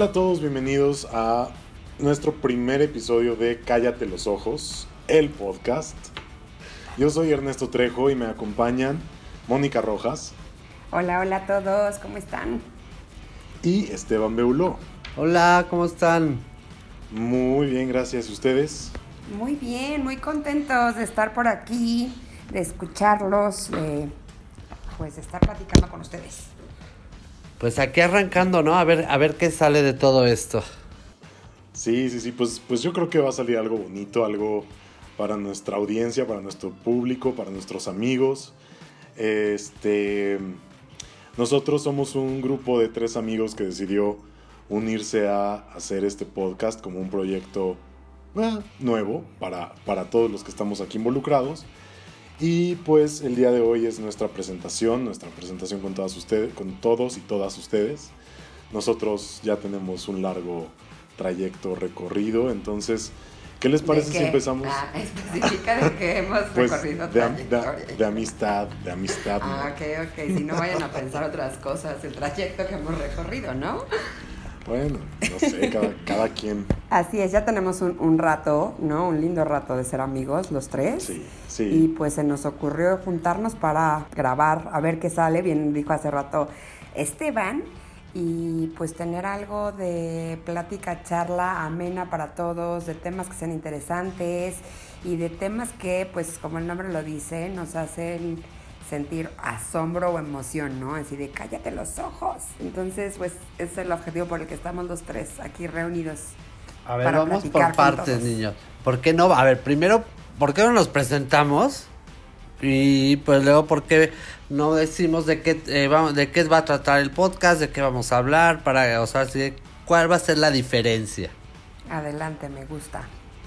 Hola a todos, bienvenidos a nuestro primer episodio de Cállate los Ojos, el podcast. Yo soy Ernesto Trejo y me acompañan Mónica Rojas. Hola, hola a todos, ¿cómo están? Y Esteban Beuló. Hola, ¿cómo están? Muy bien, gracias. ¿Ustedes? Muy bien, muy contentos de estar por aquí, de escucharlos, de pues de estar platicando con ustedes. Pues aquí arrancando, ¿no? A ver, a ver qué sale de todo esto. Sí, sí, sí, pues, pues yo creo que va a salir algo bonito, algo para nuestra audiencia, para nuestro público, para nuestros amigos. Este, nosotros somos un grupo de tres amigos que decidió unirse a hacer este podcast como un proyecto eh, nuevo para, para todos los que estamos aquí involucrados. Y pues el día de hoy es nuestra presentación, nuestra presentación con todas ustedes, con todos y todas ustedes. Nosotros ya tenemos un largo trayecto recorrido, entonces, ¿qué les parece si empezamos? Ah, especifica de que hemos Pues, recorrido de, de- de amistad, de amistad. ¿no? Ah, ok, ok, si no vayan a pensar otras cosas, el trayecto que hemos recorrido, ¿no? Bueno, no sé, cada, cada quien. Así es, ya tenemos un, un rato, ¿no? Un lindo rato de ser amigos, los tres. Sí, Y sí. pues se nos ocurrió juntarnos para grabar, a ver qué sale, bien dijo hace rato Esteban, y pues tener algo de plática, charla amena para todos, de temas que sean interesantes y de temas que, pues como el nombre lo dice, nos hacen sentir asombro o emoción, ¿no? Así de cállate los ojos. Entonces, pues ese es el objetivo por el que estamos los tres aquí reunidos. A ver, para vamos por partes, niños. ¿Por qué no? A ver, primero, ¿por qué no nos presentamos? Y pues luego, ¿por qué no decimos de qué, eh, vamos, de qué va a tratar el podcast, de qué vamos a hablar, para, o sea, cuál va a ser la diferencia? Adelante, me gusta.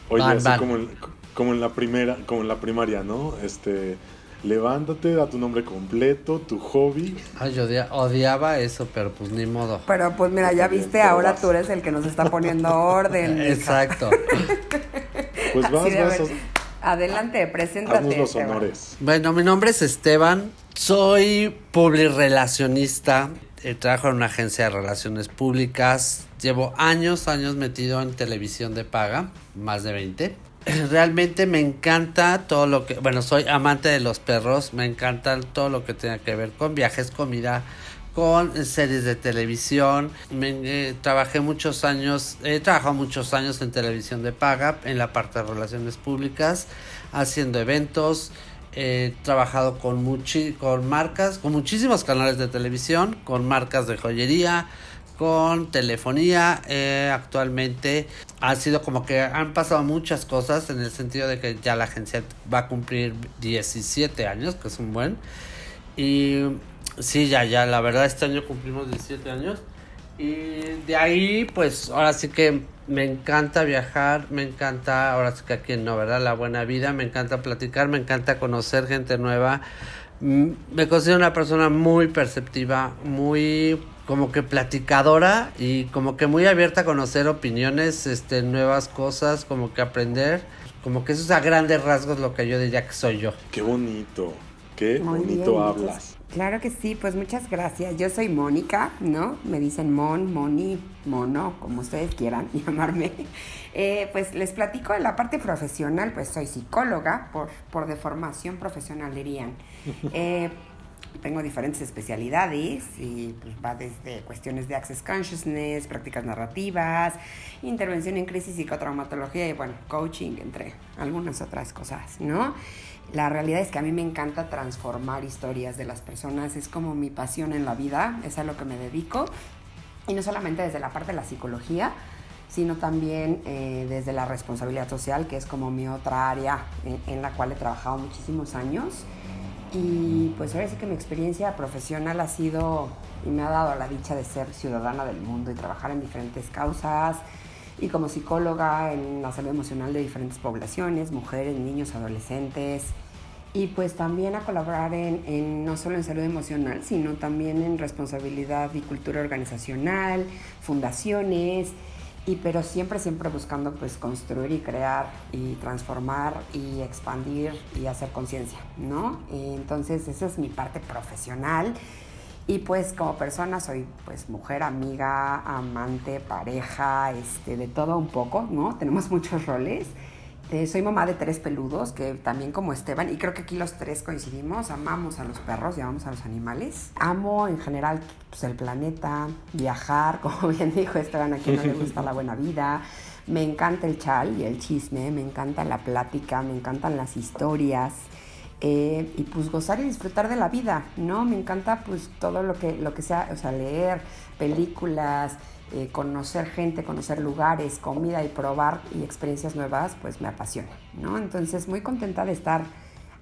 Oye, Van, así van. como en, como en la primera, como en la primaria, ¿no? Este, levántate, da tu nombre completo, tu hobby. Ay, yo odia- odiaba eso, pero pues ni modo. Pero pues mira, ya bien, viste, ahora vas. tú eres el que nos está poniendo orden. Exacto. Pues vas, Así de, a vas, Adelante, preséntate. haznos los Esteban. honores. Bueno, mi nombre es Esteban, soy publirelacionista, eh, trabajo en una agencia de relaciones públicas, llevo años, años metido en televisión de paga, más de 20. Realmente me encanta todo lo que, bueno, soy amante de los perros, me encanta todo lo que tenga que ver con viajes, comida, con series de televisión. Me, eh, trabajé muchos años, he trabajado muchos años en televisión de paga, en la parte de relaciones públicas, haciendo eventos. He trabajado con, con marcas, con muchísimos canales de televisión, con marcas de joyería, con telefonía. eh, actualmente ha sido como que han pasado muchas cosas en el sentido de que ya la agencia va a cumplir 17 años, que es un buen. Y sí, ya, ya, la verdad este año cumplimos 17 años. Y de ahí, pues ahora sí que me encanta viajar, me encanta, ahora sí que aquí no, ¿verdad? La buena vida, me encanta platicar, me encanta conocer gente nueva. Mm, Me considero una persona muy perceptiva, muy como que platicadora y como que muy abierta a conocer opiniones, este, nuevas cosas, como que aprender. Como que eso es a grandes rasgos lo que yo diría que soy yo. Qué bonito, qué Muy bonito bien, hablas. Claro que sí, pues muchas gracias. Yo soy Mónica, ¿no? Me dicen Mon, Moni, Mono, como ustedes quieran llamarme. Eh, pues les platico de la parte profesional, pues soy psicóloga por, por de formación profesional, dirían. Eh, tengo diferentes especialidades y pues, va desde cuestiones de access consciousness, prácticas narrativas, intervención en crisis, psicotraumatología y bueno, coaching, entre algunas otras cosas, ¿no? La realidad es que a mí me encanta transformar historias de las personas, es como mi pasión en la vida, es a lo que me dedico. Y no solamente desde la parte de la psicología, sino también eh, desde la responsabilidad social, que es como mi otra área en, en la cual he trabajado muchísimos años. Y pues ahora sí que mi experiencia profesional ha sido y me ha dado la dicha de ser ciudadana del mundo y trabajar en diferentes causas y como psicóloga en la salud emocional de diferentes poblaciones, mujeres, niños, adolescentes y pues también a colaborar en, en no solo en salud emocional, sino también en responsabilidad y cultura organizacional, fundaciones, y pero siempre, siempre buscando pues construir y crear y transformar y expandir y hacer conciencia, ¿no? Entonces esa es mi parte profesional Y pues como persona soy pues mujer, amiga, amante, pareja, este, de todo un poco, ¿no? Tenemos muchos roles. Eh, soy mamá de tres peludos, que también como Esteban, y creo que aquí los tres coincidimos, amamos a los perros y amamos a los animales. Amo en general pues, el planeta, viajar, como bien dijo Esteban, a quien no le gusta la buena vida. Me encanta el chal y el chisme, me encanta la plática, me encantan las historias. Eh, y pues gozar y disfrutar de la vida, ¿no? Me encanta pues todo lo que, lo que sea, o sea, leer películas, eh, conocer gente, conocer lugares, comida y probar y experiencias nuevas, pues me apasiona, ¿no? Entonces muy contenta de estar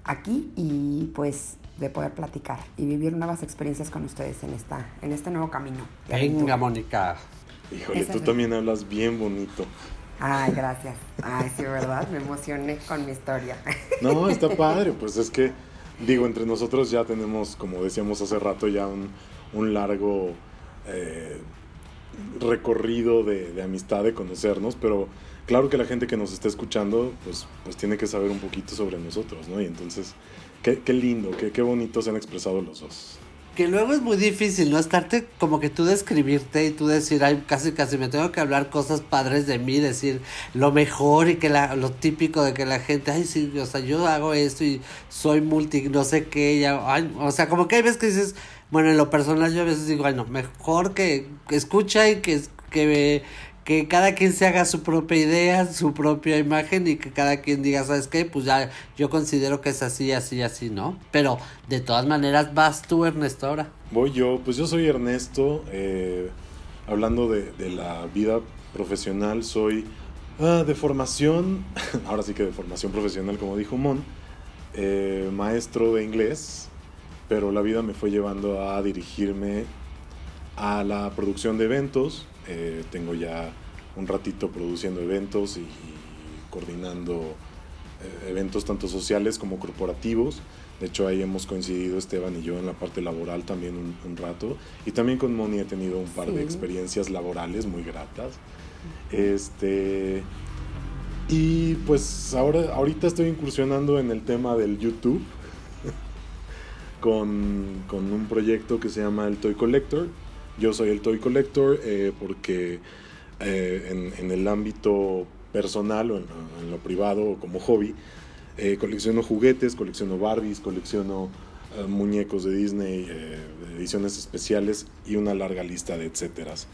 aquí y pues de poder platicar y vivir nuevas experiencias con ustedes en, esta, en este nuevo camino. Venga, Mónica. Híjole, tú también hablas bien bonito. Ay, gracias. Ay, sí, ¿verdad? Me emocioné con mi historia. No, está padre, pues es que, digo, entre nosotros ya tenemos, como decíamos hace rato, ya un, largo eh, recorrido de, amistad, de conocernos, pero claro que la gente que nos está escuchando, pues, pues tiene que saber un poquito sobre nosotros, ¿no? Y entonces, qué, qué lindo, qué, qué bonito se han expresado los dos que luego es muy difícil, ¿no? Estarte como que tú describirte y tú decir, ay, casi casi me tengo que hablar cosas padres de mí, decir lo mejor y que la, lo típico de que la gente, ay, sí, o sea, yo hago esto y soy multi, no sé qué, ya, ay, o sea, como que hay veces que dices, bueno, en lo personal yo a veces digo, ay, no, mejor que, que escucha y que, que que cada quien se haga su propia idea, su propia imagen y que cada quien diga, ¿sabes qué? Pues ya yo considero que es así, así, así, ¿no? Pero de todas maneras vas tú, Ernesto, ahora. Voy yo, pues yo soy Ernesto, eh, hablando de, la vida profesional, soy ah, de formación, ahora sí que de formación profesional, como dijo Mon, eh, maestro de inglés, pero la vida me fue llevando a dirigirme a la producción de eventos, eh, tengo ya un ratito produciendo eventos y, coordinando eh, eventos tanto sociales como corporativos. De hecho, ahí hemos coincidido Esteban y yo en la parte laboral también un, rato. Y también con Moni he tenido un par de experiencias laborales muy gratas. Este, y pues ahora, ahorita estoy incursionando en el tema del YouTube con, con un proyecto que se llama el Toy Collector yo soy el toy collector eh, porque eh, en, el ámbito personal o en, lo privado o como hobby, eh, colecciono juguetes, colecciono Barbies, colecciono muñecos de Disney, ediciones especiales y una larga lista de etcéteras.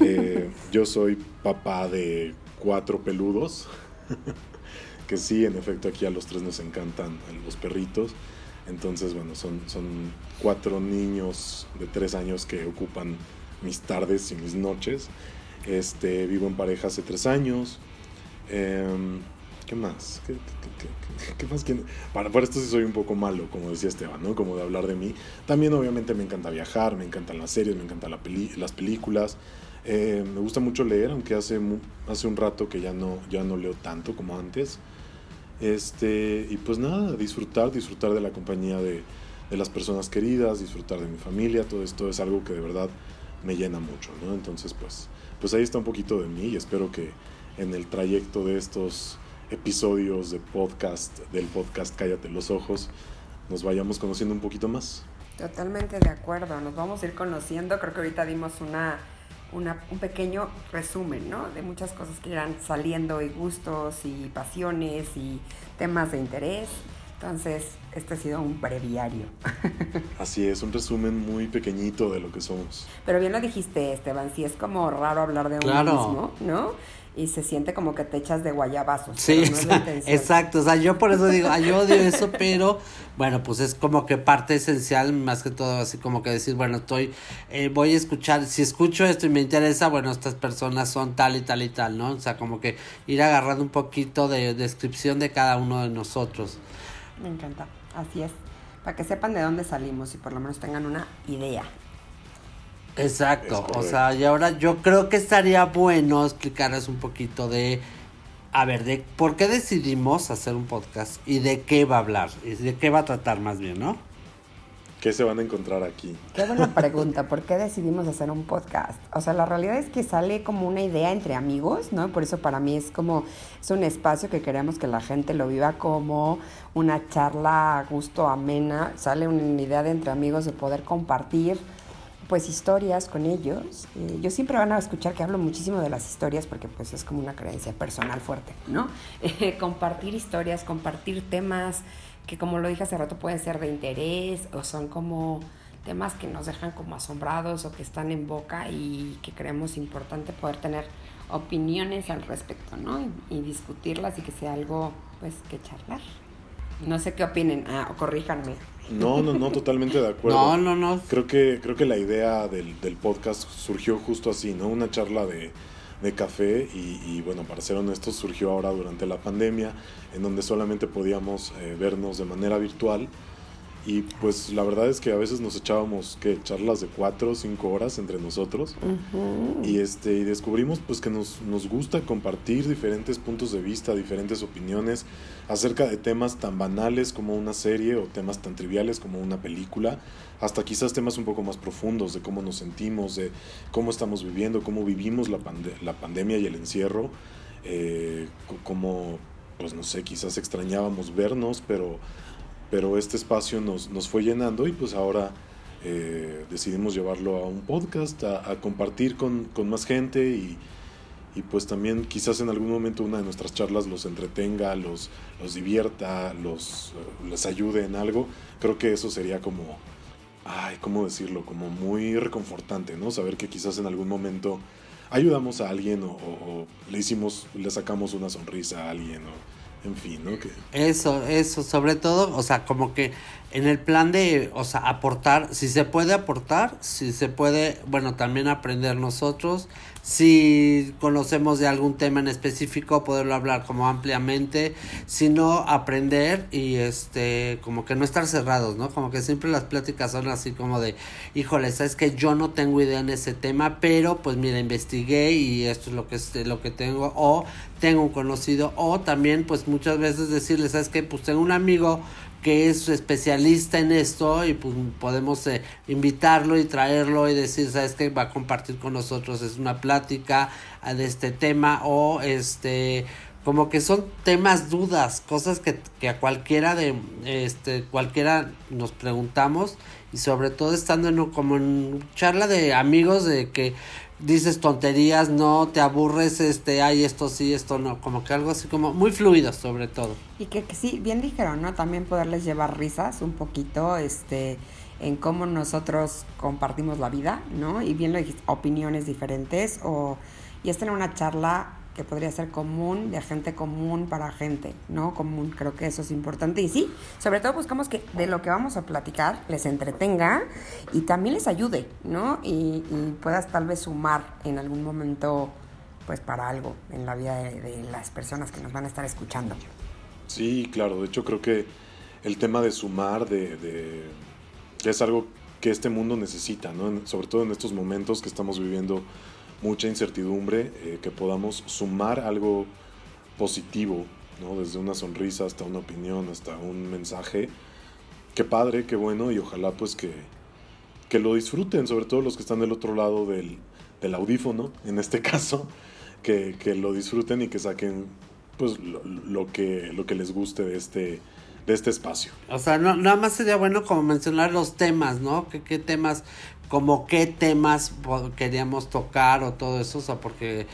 yo soy papá de cuatro peludos, que sí, en efecto aquí a los tres nos encantan los perritos. Entonces, bueno, son, son cuatro niños de tres años que ocupan mis tardes y mis noches. Este, vivo en pareja hace tres años. Em, ¿Qué más? ¿Qué, más? Para, para, esto sí soy un poco malo, como decía Esteban, ¿no? Como de hablar de mí. También obviamente me encanta viajar, me encantan las series, me encantan las películas. Eh, me gusta mucho leer, aunque hace, hace un rato que ya no, ya no leo tanto como antes. Este, y pues nada, disfrutar, disfrutar de la compañía de, las personas queridas, disfrutar de mi familia, todo esto es algo que de verdad me llena mucho, ¿no? Entonces, pues, pues ahí está un poquito de mí y espero que en el trayecto de estos episodios de podcast, del podcast Cállate los Ojos, nos vayamos conociendo un poquito más. Totalmente de acuerdo, nos vamos a ir conociendo, creo que ahorita dimos una un pequeño resumen, ¿no? De muchas cosas que irán saliendo y gustos y pasiones y temas de interés. Entonces, este ha sido un breviario. Así es, un resumen muy pequeñito de lo que somos. Pero bien lo dijiste, Esteban, sí es como raro hablar de uno mismo, ¿no? Y se siente como que te echas de guayabazos. Sí, exacto, o sea, yo por eso digo, ay, yo odio eso, pero bueno, pues es como que parte esencial, más que todo, así como que decir, bueno, estoy, eh, voy a escuchar, si escucho esto y me interesa, bueno, estas personas son tal y tal y tal, ¿no? O sea, como que ir agarrando un poquito de descripción de cada uno de nosotros. Me encanta, así es, para que sepan de dónde salimos y por lo menos tengan una idea. Exacto, o sea, y ahora yo creo que estaría bueno explicarles un poquito de, a ver, de por qué decidimos hacer un podcast y de qué va a hablar, y de qué va a tratar más bien, ¿no? ¿Qué se van a encontrar aquí? Qué buena pregunta, ¿por qué decidimos hacer un podcast? O sea, la realidad es que sale como una idea entre amigos, ¿no? Por eso para mí es como, es un espacio que queremos que la gente lo viva como una charla a gusto, amena, sale una idea de entre amigos de poder compartir pues historias con ellos. Eh, yo siempre van a escuchar que hablo muchísimo de las historias porque pues es como una creencia personal fuerte, ¿no? Eh, compartir historias, compartir temas que como lo dije hace rato pueden ser de interés o son como temas que nos dejan como asombrados o que están en boca y que creemos importante poder tener opiniones al respecto, ¿no? Y, discutirlas y que sea algo, pues, que charlar. No sé qué opinen, ah, corríjanme. No, no, no, totalmente de acuerdo. No, no, no. Creo que, creo que la idea del, del podcast surgió justo así, ¿no? Una charla de, de café y, y, bueno, para ser honestos, surgió ahora durante la pandemia, en donde solamente podíamos eh, vernos de manera virtual y pues la verdad es que a veces nos echábamos que charlas de cuatro o cinco horas entre nosotros. Y este y descubrimos pues que nos, nos gusta compartir diferentes puntos de vista, diferentes opiniones acerca de temas tan banales como una serie o temas tan triviales como una película, hasta quizás temas un poco más profundos de cómo nos sentimos, de cómo estamos viviendo, cómo vivimos la, la pandemia y el encierro, eh, cómo pues no sé, quizás extrañábamos vernos, pero pero este espacio nos, nos fue llenando y pues ahora eh, decidimos llevarlo a un podcast, a, compartir con, con, más gente y, y, pues también quizás en algún momento una de nuestras charlas los entretenga, los, los divierta, los, les ayude en algo. Creo que eso sería como, ay, ¿cómo decirlo? Como muy reconfortante, ¿no? Saber que quizás en algún momento ayudamos a alguien o, o le hicimos, le sacamos una sonrisa a alguien o en fin, ¿no? Eso, eso, sobre todo, o sea, como que en el plan de, o sea, aportar, si se puede aportar, si se puede, bueno, también aprender nosotros, si conocemos de algún tema en específico, poderlo hablar como ampliamente, si no, aprender y este, como que no estar cerrados, ¿no? Como que siempre las pláticas son así como de, híjole, sabes que yo no tengo idea en ese tema, pero pues mira, investigué y esto es lo que, es, lo que tengo, o tengo un conocido, o también pues muchas veces decirle, sabes que pues tengo un amigo que es especialista en esto y pues podemos eh, invitarlo y traerlo y decir, sabes que va a compartir con nosotros, es una plática ah, de este tema o este como que son temas dudas, cosas que, que a cualquiera de este cualquiera nos preguntamos y sobre todo estando en como en charla de amigos de que dices tonterías, no te aburres, este, ay, esto sí, esto no, como que algo así como muy fluido sobre todo. Y que, que, sí, bien dijeron, ¿no? También poderles llevar risas un poquito, este, en cómo nosotros compartimos la vida, ¿no? Y bien lo opiniones diferentes o, y es tener una charla que podría ser común, de gente común para gente, ¿no? Común, creo que eso es importante. Y sí, sobre todo buscamos que de lo que vamos a platicar les entretenga y también les ayude, ¿no? Y, puedas tal vez sumar en algún momento, pues para algo en la vida de, las personas que nos van a estar escuchando. Sí, claro, de hecho creo que el tema de sumar, de, de es algo que este mundo necesita, ¿no? Sobre todo en estos momentos que estamos viviendo mucha incertidumbre, eh, que podamos sumar algo positivo, ¿no? desde una sonrisa hasta una opinión, hasta un mensaje. Qué padre, qué bueno y ojalá pues que, que lo disfruten, sobre todo los que están del otro lado del, del audífono, en este caso, que, que, lo disfruten y que saquen pues lo, lo, que, lo que les guste de este, de este espacio. O sea, no, nada más sería bueno como mencionar los temas, ¿no? ¿Qué, qué temas como qué temas queríamos tocar o todo eso, o sea, porque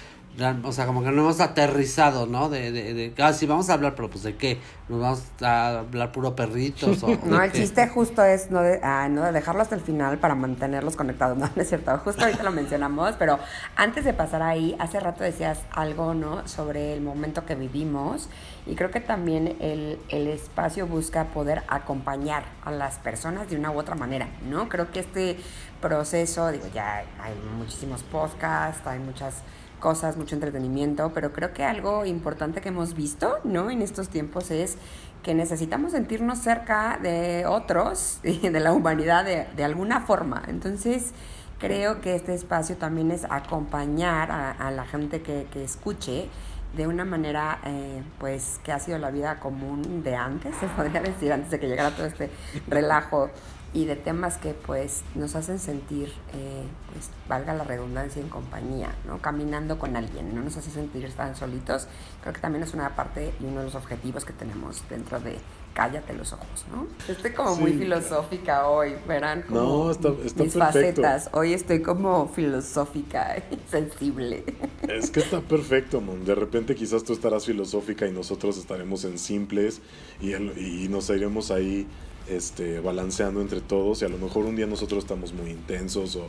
o sea, como que no hemos aterrizado, ¿no? De, de, de, ah, sí, vamos a hablar, pero pues de qué, nos vamos a hablar puro perritos o... no, el chiste justo es no de, ah, no de dejarlo hasta el final para mantenerlos conectados, no, no es cierto, justo ahorita lo mencionamos, pero antes de pasar ahí, hace rato decías algo, ¿no? Sobre el momento que vivimos y creo que también el, el espacio busca poder acompañar a las personas de una u otra manera, ¿no? Creo que este proceso, digo, ya hay muchísimos podcasts, hay muchas cosas, mucho entretenimiento, pero creo que algo importante que hemos visto, ¿no? En estos tiempos es que necesitamos sentirnos cerca de otros y de la humanidad de, de alguna forma. Entonces, creo que este espacio también es acompañar a, la gente que, que, escuche de una manera, eh, pues, que ha sido la vida común de antes, se podría decir, antes de que llegara todo este relajo y de temas que pues nos hacen sentir, eh, pues valga la redundancia, en compañía, ¿no? Caminando con alguien, no nos hace sentir tan solitos. Creo que también es una parte y uno de los objetivos que tenemos dentro de cállate los ojos, ¿no? Estoy como muy filosófica hoy, verán no, está, está mis facetas. Hoy estoy como filosófica y sensible. Es que está perfecto, Mon. De repente quizás tú estarás filosófica y nosotros estaremos en simples y, y nos iremos ahí este, balanceando entre todos y a lo mejor un día nosotros estamos muy intensos o,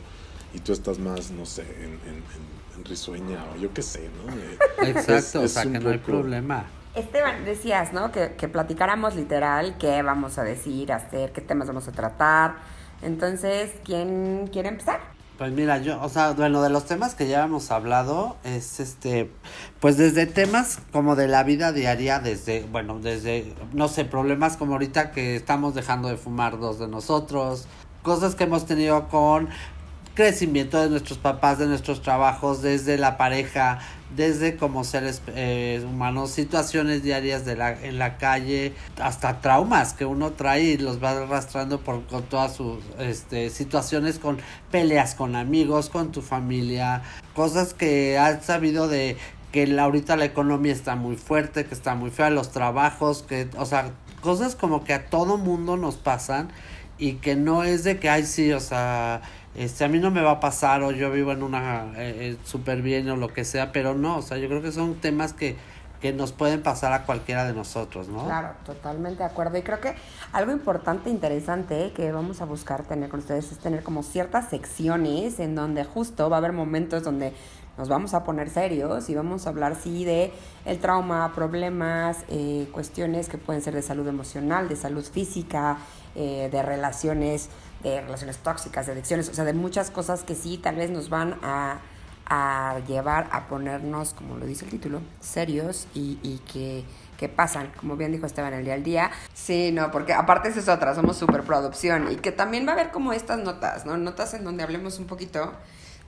y tú estás más, no sé, en, en, risueña o yo qué sé, ¿no? Exacto, o sea, que no hay problema. Esteban, decías, ¿no? Que, que platicáramos literal qué vamos a decir, hacer, qué temas vamos a tratar. Entonces, ¿quién quiere empezar? Pues mira, yo, o sea, bueno, de los temas que ya hemos hablado, es este, pues desde temas como de la vida diaria, desde, bueno, desde, no sé, problemas como ahorita que estamos dejando de fumar dos de nosotros, cosas que hemos tenido con crecimiento de nuestros papás, de nuestros trabajos, desde la pareja, desde como seres eh, humanos, situaciones diarias de la, en la calle, hasta traumas que uno trae y los va arrastrando por con todas sus este, situaciones, con peleas con amigos, con tu familia, cosas que has sabido de que la, ahorita la economía está muy fuerte, que está muy fea, los trabajos, que, o sea, cosas como que a todo mundo nos pasan y que no es de que, ay, sí, o sea, este, a mí no me va a pasar o yo vivo en una eh, eh, súper bien o lo que sea, pero no, o sea, yo creo que son temas que, que nos pueden pasar a cualquiera de nosotros, ¿no? Claro, totalmente de acuerdo. Y creo que algo importante, interesante que vamos a buscar tener con ustedes es tener como ciertas secciones en donde justo va a haber momentos donde nos vamos a poner serios y vamos a hablar, sí, de el trauma, problemas, eh, cuestiones que pueden ser de salud emocional, de salud física, de relaciones de relaciones tóxicas, de adicciones, o sea, de muchas cosas que sí tal vez nos van a, a llevar a ponernos, como lo dice el título, serios y, y que, que, pasan, como bien dijo Esteban el día al día. Sí, no, porque aparte es otra, somos súper pro adopción y que también va a haber como estas notas, ¿no? Notas en donde hablemos un poquito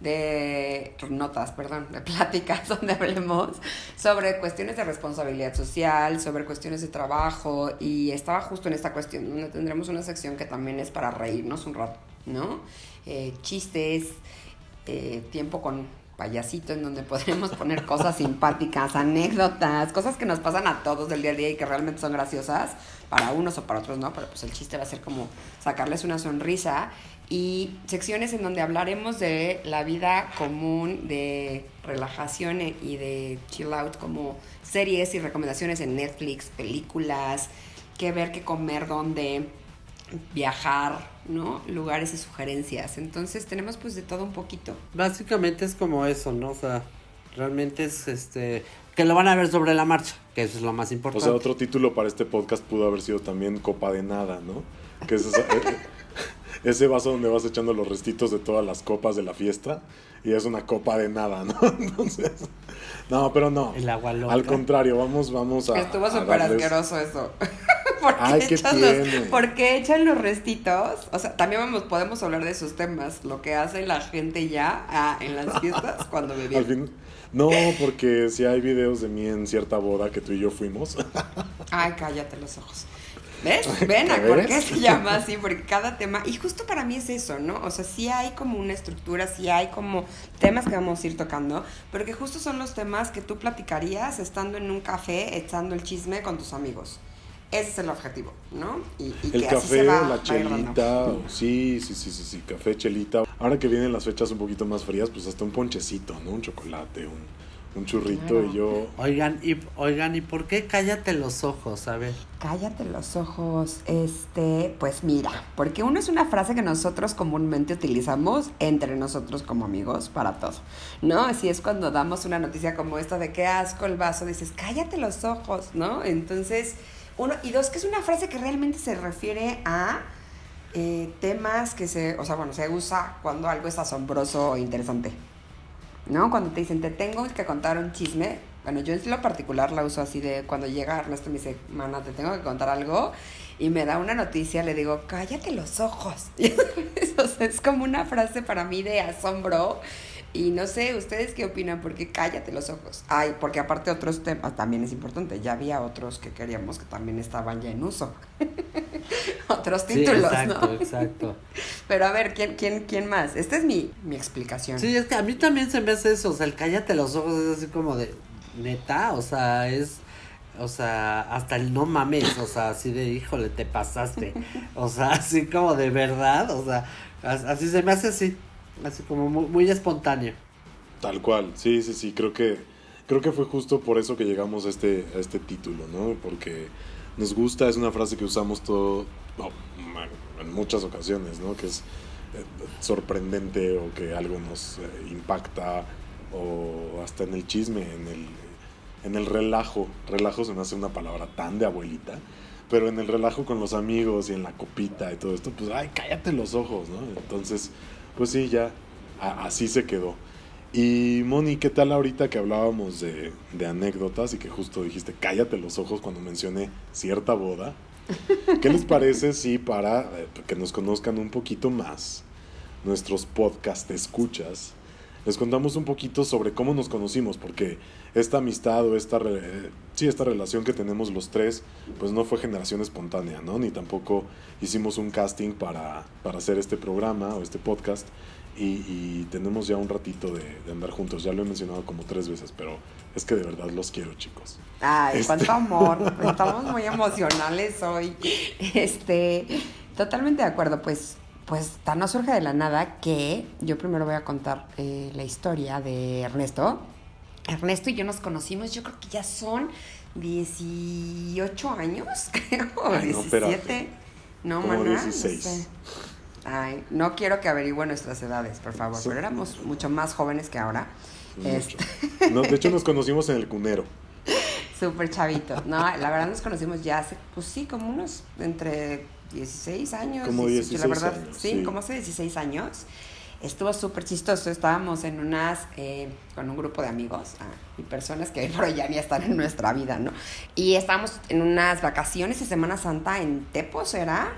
de notas, perdón, de pláticas donde hablemos sobre cuestiones de responsabilidad social, sobre cuestiones de trabajo y estaba justo en esta cuestión donde tendremos una sección que también es para reírnos un rato, ¿no? Eh, chistes, eh, tiempo con payasito en donde podremos poner cosas simpáticas, anécdotas, cosas que nos pasan a todos del día a día y que realmente son graciosas para unos o para otros no, pero pues el chiste va a ser como sacarles una sonrisa y secciones en donde hablaremos de la vida común, de relajación y de chill out, como series y recomendaciones en Netflix, películas, qué ver, qué comer, dónde viajar, ¿no? Lugares y sugerencias. Entonces tenemos pues de todo un poquito. Básicamente es como eso, ¿no? O sea, realmente es este que lo van a ver sobre la marcha, que eso es lo más importante. O sea, otro título para este podcast pudo haber sido también Copa de Nada, ¿no? Que es esa, eh, ese vaso donde vas echando los restitos de todas las copas de la fiesta y es una copa de nada, ¿no? Entonces, no, pero no. El agua loca. Al contrario, vamos, vamos a. Estuvo súper asqueroso eso. ¿Por qué, Ay, echan los, ¿Por qué echan los restitos? O sea, también vamos, podemos hablar de esos temas, lo que hace la gente ya ah, en las fiestas cuando bebían. No, porque si hay videos de mí en cierta boda que tú y yo fuimos. Ay, cállate los ojos. ¿Ves? Ven, ¿por qué se llama así? Porque cada tema, y justo para mí es eso, ¿no? O sea, sí hay como una estructura, sí hay como temas que vamos a ir tocando, pero que justo son los temas que tú platicarías estando en un café echando el chisme con tus amigos. Ese es el objetivo, ¿no? Y, el café, la chelita, sí, sí, sí, sí, sí, café, chelita. Ahora que vienen las fechas un poquito más frías, pues hasta un ponchecito, ¿no? Un chocolate, un, un churrito y yo... Oigan, y, oigan, ¿y por qué cállate los ojos? A ver. Cállate los ojos, este, pues mira, porque uno es una frase que nosotros comúnmente utilizamos entre nosotros como amigos para todo, ¿no? Así es cuando damos una noticia como esta de qué asco el vaso, dices, cállate los ojos, ¿no? Entonces, uno, y dos, que es una frase que realmente se refiere a... Eh, temas que se, o sea, bueno, se usa cuando algo es asombroso o interesante, ¿no? Cuando te dicen, te tengo que contar un chisme. Bueno, yo en lo particular la uso así de cuando llega Ernesto y me dice, mana, te tengo que contar algo. Y me da una noticia, le digo, cállate los ojos. es como una frase para mí de asombro. Y no sé, ¿ustedes qué opinan? Porque cállate los ojos. Ay, porque aparte otros temas también es importante. Ya había otros que queríamos que también estaban ya en uso. otros títulos, exacto, ¿no? Exacto. Pero a ver, ¿quién, quién, quién más? Esta es mi, mi explicación. Sí, es que a mí también se me hace eso, o sea, el cállate los ojos es así como de, neta, o sea, es, o sea, hasta el no mames, o sea, así de, híjole, te pasaste, o sea, así como de verdad, o sea, así se me hace así, así como muy, muy espontáneo. Tal cual, sí, sí, sí, creo que, creo que fue justo por eso que llegamos a este, a este título, ¿no? Porque nos gusta, es una frase que usamos todo, en muchas ocasiones, ¿no? Que es eh, sorprendente o que algo nos eh, impacta o hasta en el chisme, en el, en el relajo. Relajo se me hace una palabra tan de abuelita, pero en el relajo con los amigos y en la copita y todo esto, pues, ay, cállate los ojos, ¿no? Entonces, pues sí, ya, así se quedó. Y Moni, ¿qué tal ahorita que hablábamos de, de, anécdotas y que justo dijiste cállate los ojos cuando mencioné cierta boda? ¿Qué les parece si para eh, que nos conozcan un poquito más, nuestros podcast escuchas, les contamos un poquito sobre cómo nos conocimos? Porque esta amistad o esta, eh, sí, esta relación que tenemos los tres, pues no fue generación espontánea, ¿no? Ni tampoco hicimos un casting para, para hacer este programa o este podcast. Y, tenemos ya un ratito de, andar juntos. Ya lo he mencionado como tres veces, pero es que de verdad los quiero, chicos. Ay, este cuánto amor. Estamos muy emocionales hoy. Este, totalmente de acuerdo. Pues, pues, no surge de la nada que yo primero voy a contar eh, la historia de Ernesto. Ernesto y yo nos conocimos, yo creo que ya son 18 años, creo, Ay, 17. No, no 16. Ay, no quiero que averigüe nuestras edades, por favor, pero éramos mucho más jóvenes que ahora. Este... de hecho, nos conocimos en el cunero. Súper chavito. No, la verdad nos conocimos ya hace, pues sí, como unos entre 16 años. Como 16 la verdad, años. Sí, como hace 16 años. Estuvo súper chistoso. Estábamos en unas, eh, con un grupo de amigos ah, y personas que por allá ni están en nuestra vida, ¿no? Y estábamos en unas vacaciones de Semana Santa en Tepos, ¿era?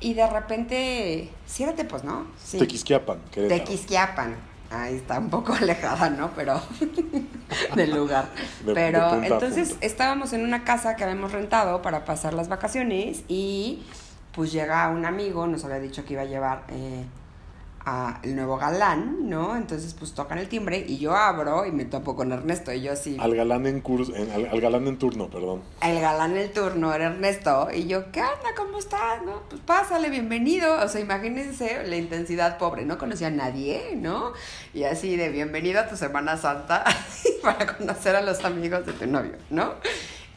Y de repente, sí era Tepos, ¿no? Sí. Tequisquiapan. Tequisquiapan. Ahí está un poco alejada, ¿no? Pero del lugar. Pero entonces estábamos en una casa que habíamos rentado para pasar las vacaciones y pues llega un amigo, nos había dicho que iba a llevar eh, el nuevo galán, ¿no? Entonces, pues tocan el timbre y yo abro y me topo con Ernesto y yo así. Al galán en curso, al, galán en turno, perdón. El galán en turno era Ernesto y yo, ¿qué onda? ¿Cómo estás? No, pues pásale, bienvenido. O sea, imagínense la intensidad pobre, no conocía a nadie, ¿no? Y así de bienvenido a tu Semana Santa para conocer a los amigos de tu novio, ¿no?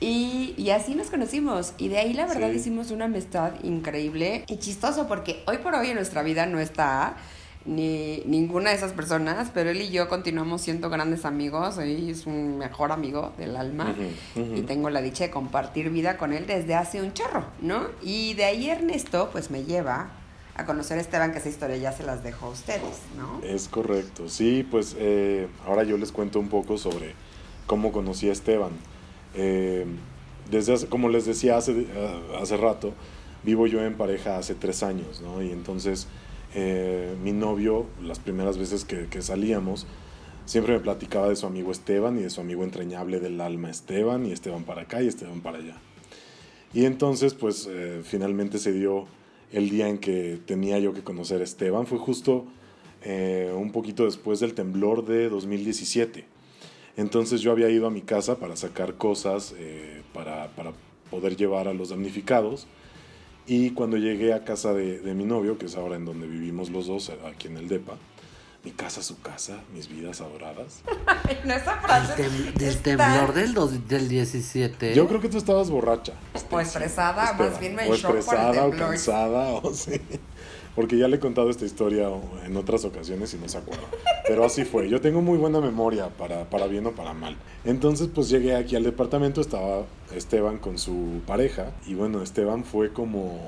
Y, y, así nos conocimos. Y de ahí la verdad hicimos una amistad increíble y chistoso porque hoy por hoy en nuestra vida no está ni ninguna de esas personas, pero él y yo continuamos siendo grandes amigos, él es un mejor amigo del alma y tengo la dicha de compartir vida con él desde hace un chorro, ¿no? Y de ahí Ernesto pues me lleva a conocer a Esteban, que esa historia ya se las dejo a ustedes, ¿no? Es correcto, sí, pues eh, ahora yo les cuento un poco sobre cómo conocí a Esteban. Eh, desde como les decía hace, eh, hace rato, vivo yo en pareja hace tres años, ¿no? Y entonces eh, mi novio, las primeras veces que, salíamos, siempre me platicaba de su amigo Esteban y de su amigo entrañable del alma Esteban y Esteban para acá y Esteban para allá. Y entonces, pues finalmente se dio el día en que tenía yo que conocer a Esteban. Fue justo un poquito después del temblor de 2017. Entonces yo había ido a mi casa para sacar cosas para, para poder llevar a los damnificados y cuando llegué a casa de, de, mi novio, que es ahora en donde vivimos los dos, aquí en el DEPA, mi casa, su casa, mis vidas adoradas. no esa frase. Del, temblor del, del 17. Yo creo que tú estabas borracha. O estresada, más bien me O estresada, o cansada, o sí porque ya le he contado esta historia en otras ocasiones y no se acuerda. Pero así fue. Yo tengo muy buena memoria para, para bien o para mal. Entonces, pues llegué aquí al departamento, estaba Esteban con su pareja y bueno, Esteban fue como,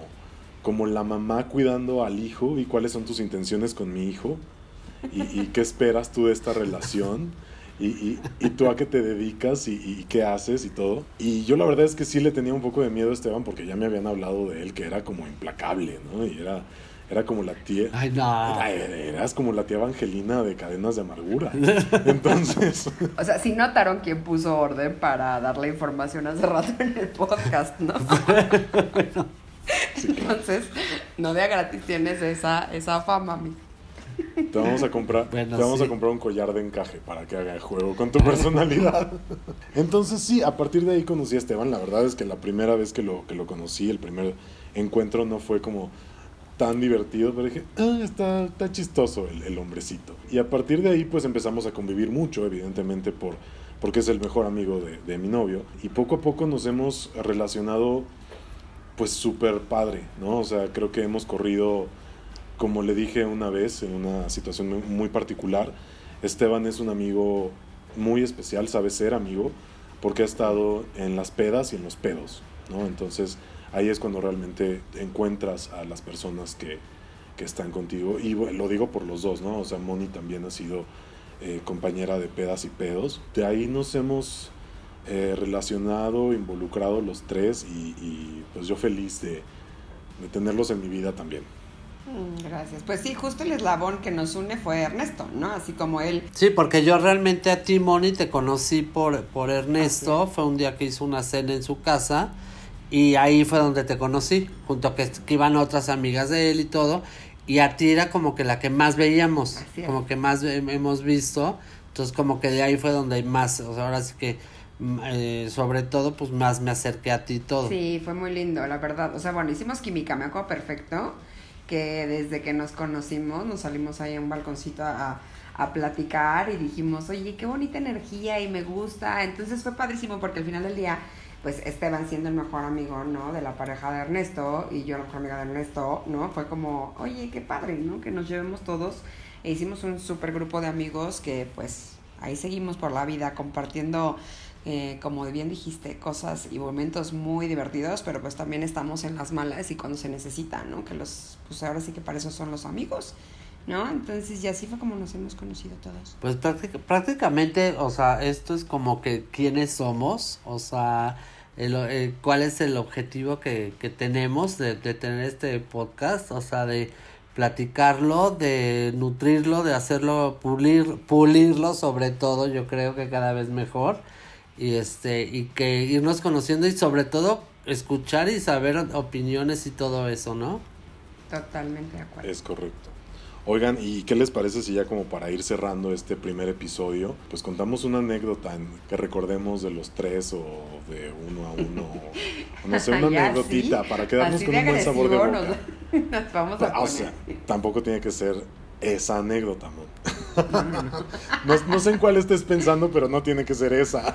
como la mamá cuidando al hijo y cuáles son tus intenciones con mi hijo y, qué esperas tú de esta relación. Y, y, tú a qué te dedicas y, y, qué haces y todo. Y yo la verdad es que sí le tenía un poco de miedo a Esteban porque ya me habían hablado de él que era como implacable, ¿no? Y era Era como la tía. Ay, no. eras como la tía Evangelina de cadenas de amargura. Entonces. O sea, si notaron quién puso orden para dar la información hace rato en el podcast, ¿no? Entonces, no de gratis tienes esa, esa fama, mi. Te vamos a comprar, te vamos a comprar un collar de encaje para que haga el juego con tu personalidad. Entonces sí, a partir de ahí conocí a Esteban. La verdad es que la primera vez que lo, que lo conocí, el primer encuentro no fue como tan divertido, pero dije, ah, está, está chistoso el, el, hombrecito. Y a partir de ahí pues empezamos a convivir mucho, evidentemente por, porque es el mejor amigo de, de mi novio. Y poco a poco nos hemos relacionado pues súper padre, ¿no? O sea, creo que hemos corrido, como le dije una vez, en una situación muy particular, Esteban es un amigo muy especial, sabe ser amigo, porque ha estado en las pedas y en los pedos, ¿no? Entonces ahí es cuando realmente encuentras a las personas que, que están contigo. Y lo digo por los dos, ¿no? O sea, Moni también ha sido eh, compañera de pedas y pedos. De ahí nos hemos eh, relacionado, involucrado los tres y, pues yo feliz de, de, tenerlos en mi vida también. Mm, gracias. Pues sí, justo el eslabón que nos une fue Ernesto, ¿no? Así como él. Sí, porque yo realmente a ti, Moni, te conocí por, por Ernesto. Fue un día que hizo una cena en su casa y ahí fue donde te conocí, junto a que, que, iban otras amigas de él y todo. Y a ti era como que la que más veíamos, como que más hemos visto. Entonces como que de ahí fue donde hay más, o sea, ahora sí que mm, eh, sobre todo pues más me acerqué a ti todo. Sí, fue muy lindo, la verdad. O sea, bueno, hicimos química, me acuerdo perfecto, que desde que nos conocimos nos salimos ahí a un balconcito a, a platicar y dijimos, oye, qué bonita energía y me gusta. Entonces fue padrísimo porque al final del día pues Esteban siendo el mejor amigo, ¿no? De la pareja de Ernesto y yo la mejor amiga de Ernesto, ¿no? Fue como, oye, qué padre, ¿no? Que nos llevemos todos. E hicimos un super grupo de amigos que pues ahí seguimos por la vida compartiendo, eh, como bien dijiste, cosas y momentos muy divertidos, pero pues también estamos en las malas y cuando se necesita, ¿no? Que los, pues ahora sí que para eso son los amigos. ¿No? Entonces, y así fue como nos hemos conocido todos. Pues prácticamente, o sea, esto es como que quiénes somos, o sea, el, el, cuál es el objetivo que, que tenemos de, de, tener este podcast, o sea, de platicarlo, de nutrirlo, de hacerlo, pulir, pulirlo sobre todo, yo creo que cada vez mejor, y este, y que irnos conociendo y sobre todo escuchar y saber opiniones y todo eso, ¿no? Totalmente de acuerdo. Es correcto. Oigan, ¿y qué les parece si ya como para ir cerrando este primer episodio, pues contamos una anécdota que recordemos de los tres o de uno a uno, o no sé, una anécdotita ¿sí? para quedarnos Así con un buen sabor de boca. Nos, nos vamos a o sea, tampoco tiene que ser esa anécdota, ¿no? no, no sé en cuál estés pensando, pero no tiene que ser esa.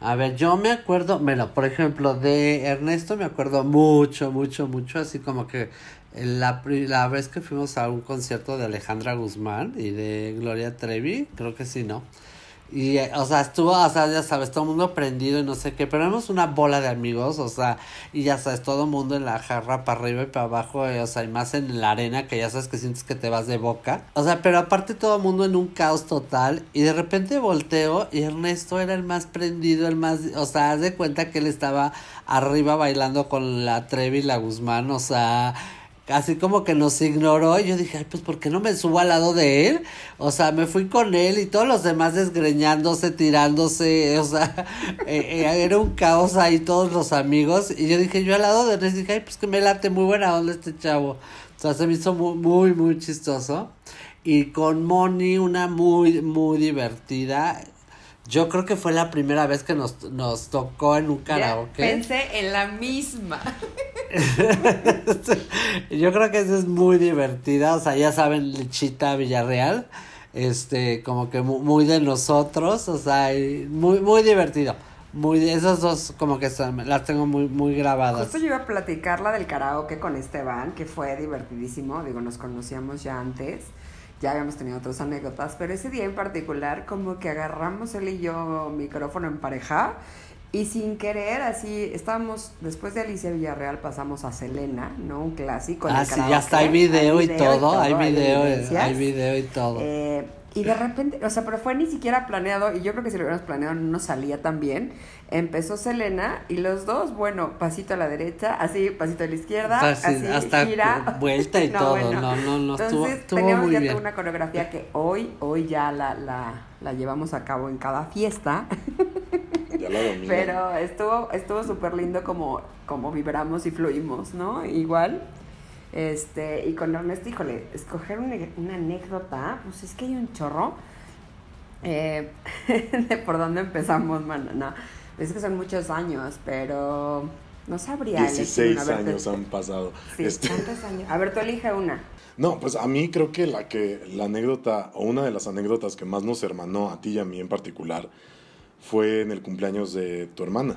A ver, yo me acuerdo, bueno, por ejemplo, de Ernesto me acuerdo mucho, mucho, mucho, así como que la, la vez que fuimos a un concierto de Alejandra Guzmán y de Gloria Trevi, creo que sí, ¿no? Y, o sea, estuvo, o sea, ya sabes, todo el mundo prendido y no sé qué, pero éramos una bola de amigos, o sea, y ya sabes, todo el mundo en la jarra para arriba y para abajo, y, o sea, y más en la arena, que ya sabes que sientes que te vas de boca. O sea, pero aparte todo el mundo en un caos total, y de repente volteo y Ernesto era el más prendido, el más, o sea, haz de cuenta que él estaba arriba bailando con la Trevi y la Guzmán, o sea así como que nos ignoró y yo dije, ay, pues ¿por qué no me subo al lado de él? O sea, me fui con él y todos los demás desgreñándose, tirándose, o sea, eh, eh, era un caos ahí todos los amigos y yo dije, yo al lado de él dije, ay, pues que me late muy buena onda este chavo. O sea, se me hizo muy, muy, muy chistoso. Y con Moni, una muy, muy divertida. Yo creo que fue la primera vez que nos, nos tocó en un karaoke. Ya pensé en la misma. Yo creo que eso es muy divertida. O sea, ya saben, Lechita Villarreal. Este, como que muy, muy de nosotros. O sea, muy, muy divertido. Muy, esos dos como que son, las tengo muy, muy grabadas. Justo yo iba a platicar la del karaoke con Esteban, que fue divertidísimo. Digo, nos conocíamos ya antes ya habíamos tenido otras anécdotas, pero ese día en particular como que agarramos él y yo micrófono en pareja Y sin querer, así, estábamos, después de Alicia Villarreal pasamos a Selena, ¿no? Un clásico. Ah, sí, ya está, hay video y todo, hay video, hay video y todo. Eh, y de repente, o sea, pero fue ni siquiera planeado, y yo creo que si lo hubiéramos planeado no nos salía tan bien. Empezó Selena y los dos, bueno, pasito a la derecha, así, pasito a la izquierda, Hasta- así, hasta gira. vuelta y todo, no, no, no, Entonces estuvo- estuvo teníamos muy ya bien. toda una coreografía que hoy, hoy ya la, la, la llevamos a cabo en cada fiesta. Ya la dominan. Pero estuvo estuvo súper lindo como, como vibramos y fluimos, ¿no? Igual. Este, y con Ernesto, híjole, escoger una, una anécdota, pues es que hay un chorro. Eh, de por dónde empezamos, man. No, es que son muchos años, pero no sabría. elegir 16 una. A ver, años han pasado. Sí, Este, ¿cuántos años? A ver, tú elige una. No, pues a mí creo que la que la anécdota o una de las anécdotas que más nos hermanó a ti y a mí en particular fue en el cumpleaños de tu hermana.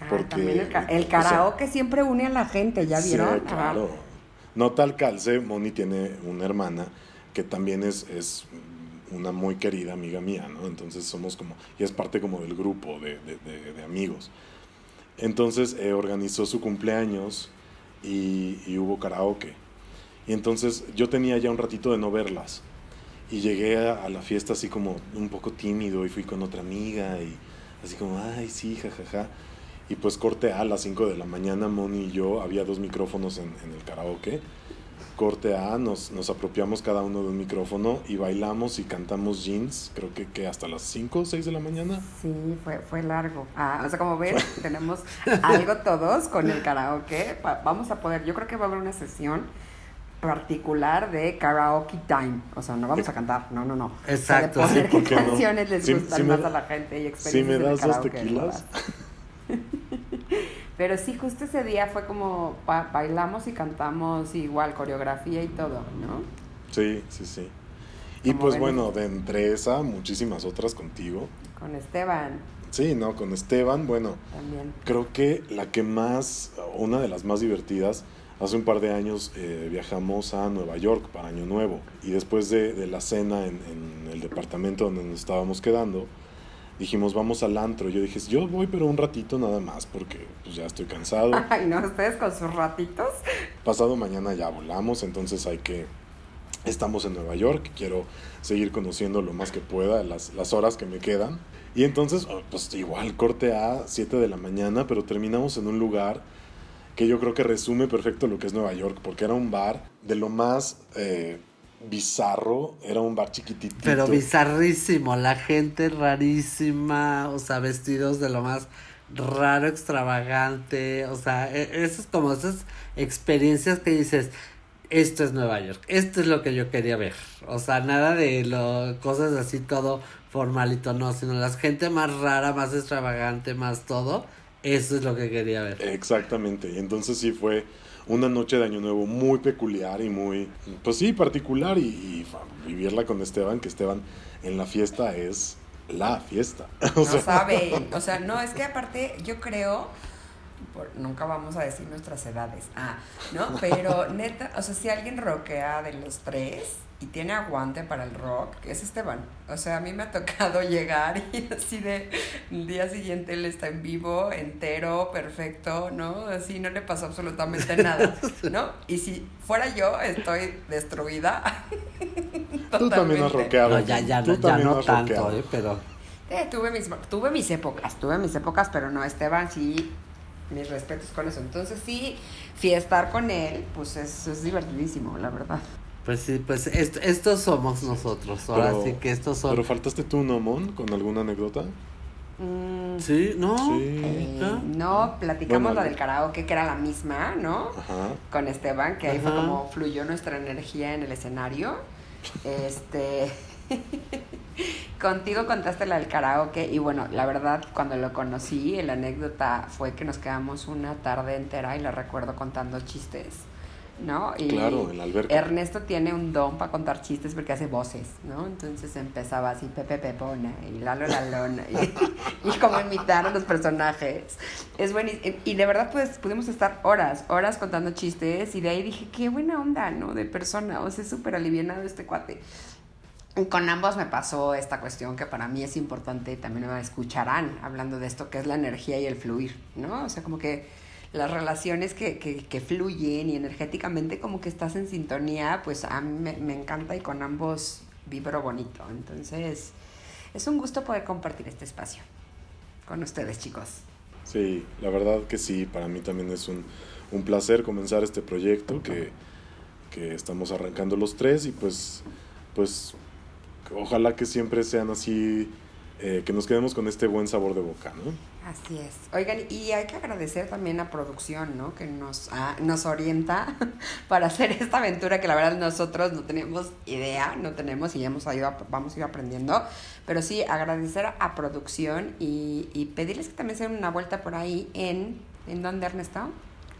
Ah, Porque, el, o sea, karaoke siempre une a la gente, ¿ya vieron? Sí, claro. No tal calce, Moni tiene una hermana que también es, es una muy querida amiga mía, ¿no? Entonces somos como, y es parte como del grupo de, de- amigos. Entonces eh, organizó su cumpleaños y, hubo karaoke. Y entonces yo tenía ya un ratito de no verlas. Y llegué a, a la fiesta así como un poco tímido y fui con otra amiga y así como, ay, sí, jajaja. Y pues corte A, a las 5 de la mañana, Moni y yo, había dos micrófonos en, en el karaoke. Corte A, nos, nos apropiamos cada uno de un micrófono y bailamos y cantamos jeans, creo que, que hasta las 5 o 6 de la mañana. Sí, fue, fue largo. Ah, o sea, como ven, tenemos algo todos con el karaoke. Va- Vamos a poder, yo creo que va a haber una sesión particular de karaoke time. O sea, no vamos a cantar, no, no, no. Exacto, O sea, de sí, poner canciones les Sí, gustan sí me más da- a la gente y Si experiencias me en el das dos tequilas. Pero sí, justo ese día fue como ba- bailamos y cantamos igual, coreografía y todo, ¿no? Sí, sí, sí. Y pues ven. bueno, de entre esa, muchísimas otras contigo. Con Esteban Sí, ¿no? Con Esteban, bueno, también. creo que la que más, una de las más divertidas, hace un par de años eh, viajamos a Nueva York para Año Nuevo y después de, de la cena en, en el departamento donde nos estábamos quedando, dijimos vamos al antro. Yo dije, yo voy pero un ratito nada más porque pues ya estoy cansado. Ay, no, ustedes con sus ratitos. Pasado mañana ya volamos, entonces hay que... Estamos en Nueva York, quiero seguir conociendo lo más que pueda, las, las horas que me quedan. Y entonces, oh, pues igual, corte a 7 de la mañana, pero terminamos en un lugar que yo creo que resume perfecto lo que es Nueva York, porque era un bar de lo más eh, bizarro, era un bar chiquitito. Pero bizarrísimo, la gente rarísima, o sea, vestidos de lo más raro, extravagante, o sea, e- eso es como esas experiencias que dices, esto es Nueva York, esto es lo que yo quería ver, o sea, nada de lo, cosas así todo formalito, no, sino la gente más rara, más extravagante, más todo, eso es lo que quería ver. Exactamente, y entonces sí fue una noche de Año Nuevo muy peculiar y muy, pues sí, particular y, vivirla con Esteban, que Esteban en la fiesta es la fiesta. O No sea, saben. O sea, no, es que aparte yo creo, por- nunca vamos a decir nuestras edades, ah, ¿no? Pero neta, o sea, si alguien rockea de los tres y tiene aguante para el rock, es Esteban. O sea, a mí me ha tocado llegar y así de el día siguiente él está en vivo, entero, perfecto, ¿no? Así no le pasó absolutamente nada, ¿no? Y si fuera yo, estoy destruida. tú también has Totalmente. rockeado. No, ya, ya, tú no, ya también no has tanto, eh, pero... Eh, tuve, mis, tuve mis épocas, tuve mis épocas, pero no, Esteban sí, mis respetos con eso. Entonces sí, fiestar con él, pues es, es divertidísimo, la verdad. Pues sí, pues est- estos somos nosotros, ahora Pero- sí que estos son... Pero faltaste tú, ¿no, Mon? ¿Con alguna anécdota? Mm, Sí, ¿no? Sí. eh, no, platicamos Bueno, la del karaoke, que era la misma, ¿no? Ajá. Con Esteban, que ahí fue como fluyó nuestra energía en el escenario. Este. Contigo contaste la del karaoke y bueno, la verdad cuando lo conocí, la anécdota fue que nos quedamos una tarde entera y la recuerdo contando chistes, ¿no? Y Claro, en la alberca. Ernesto tiene un don para contar chistes porque hace voces, ¿no? Entonces empezaba así Pepe Pepona y Lalo Lalona y, y como imitar a los personajes. Es buenísimo. Y de verdad pues pudimos estar horas, horas contando chistes y de ahí dije, qué buena onda, ¿no? De persona, o sea, es súper alivianado este cuate. con ambos me pasó esta cuestión que para mí es importante, también me escucharán hablando de esto, que es la energía y el fluir, ¿no? O sea, como que las relaciones que, que, fluyen y energéticamente como que estás en sintonía, pues a mí me, me, encanta y con ambos vibro bonito. Entonces, es un gusto poder compartir este espacio con ustedes, chicos. Sí, la verdad que sí, para mí también es un, un placer comenzar este proyecto que, que estamos arrancando los tres y pues, pues ojalá que siempre sean así, eh, que nos quedemos con este buen sabor de boca, ¿no? Así es. Oigan, y hay que agradecer también a producción, ¿no? Que nos, ah, nos orienta para hacer esta aventura que la verdad nosotros no tenemos idea, no tenemos y hemos ido, vamos a ir aprendiendo. Pero sí, agradecer a producción y, y pedirles que también se den una vuelta por ahí en... ¿En dónde, Ernesto?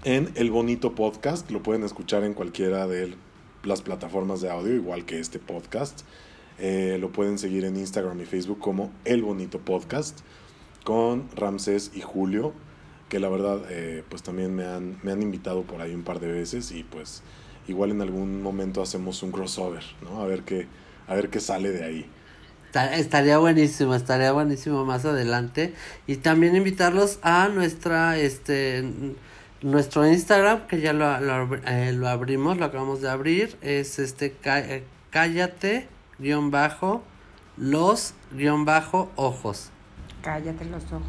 En El Bonito Podcast. Lo pueden escuchar en cualquiera de las plataformas de audio, igual que este podcast. Eh, lo pueden seguir en Instagram y Facebook como El Bonito Podcast con Ramsés y Julio, que la verdad eh, pues también me han, me han invitado por ahí un par de veces y pues igual en algún momento hacemos un crossover, ¿no? A ver qué, a ver qué sale de ahí. Estaría buenísimo, estaría buenísimo más adelante. Y también invitarlos a nuestra, este, nuestro Instagram, que ya lo, lo, eh, lo abrimos, lo acabamos de abrir. Es este, cállate guion bajo, los guion bajo ojos. Cállate los ojos.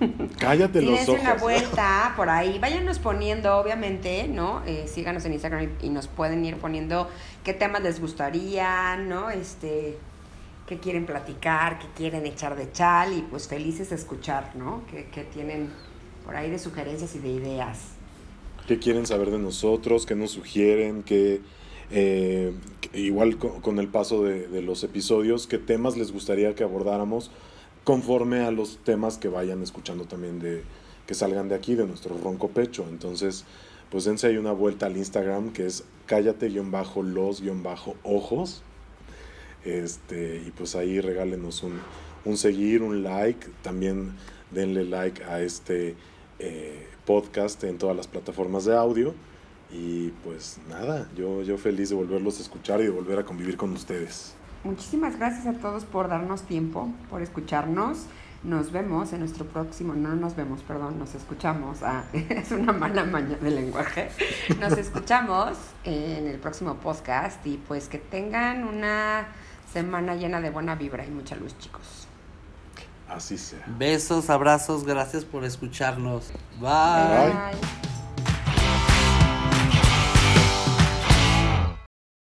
Cállate los ojos. una vuelta por ahí. Váyanos poniendo, obviamente, ¿no? Eh, síganos en Instagram y, nos pueden ir poniendo qué temas les gustaría, ¿no? Este, qué quieren platicar, qué quieren echar de chal y pues felices de escuchar, ¿no? Que, que tienen por ahí de sugerencias y de ideas. ¿Qué quieren saber de nosotros? ¿Qué nos sugieren? ¿Qué eh, igual con, el paso de, los episodios, qué temas les gustaría que abordáramos conforme a los temas que vayan escuchando también de que salgan de aquí, de nuestro ronco pecho. Entonces, pues dense ahí una vuelta al Instagram que es cállate-los-ojos. Este, y pues ahí regálenos un, un, seguir, un like. También denle like a este eh, podcast en todas las plataformas de audio. Y pues nada, yo, yo feliz de volverlos a escuchar y de volver a convivir con ustedes. Muchísimas gracias a todos por darnos tiempo, por escucharnos. Nos vemos en nuestro próximo, no nos vemos, perdón, nos escuchamos. Ah, es una mala maña de lenguaje. Nos escuchamos en el próximo podcast y pues que tengan una semana llena de buena vibra y mucha luz, chicos. Así sea. Besos, abrazos, gracias por escucharnos. Bye.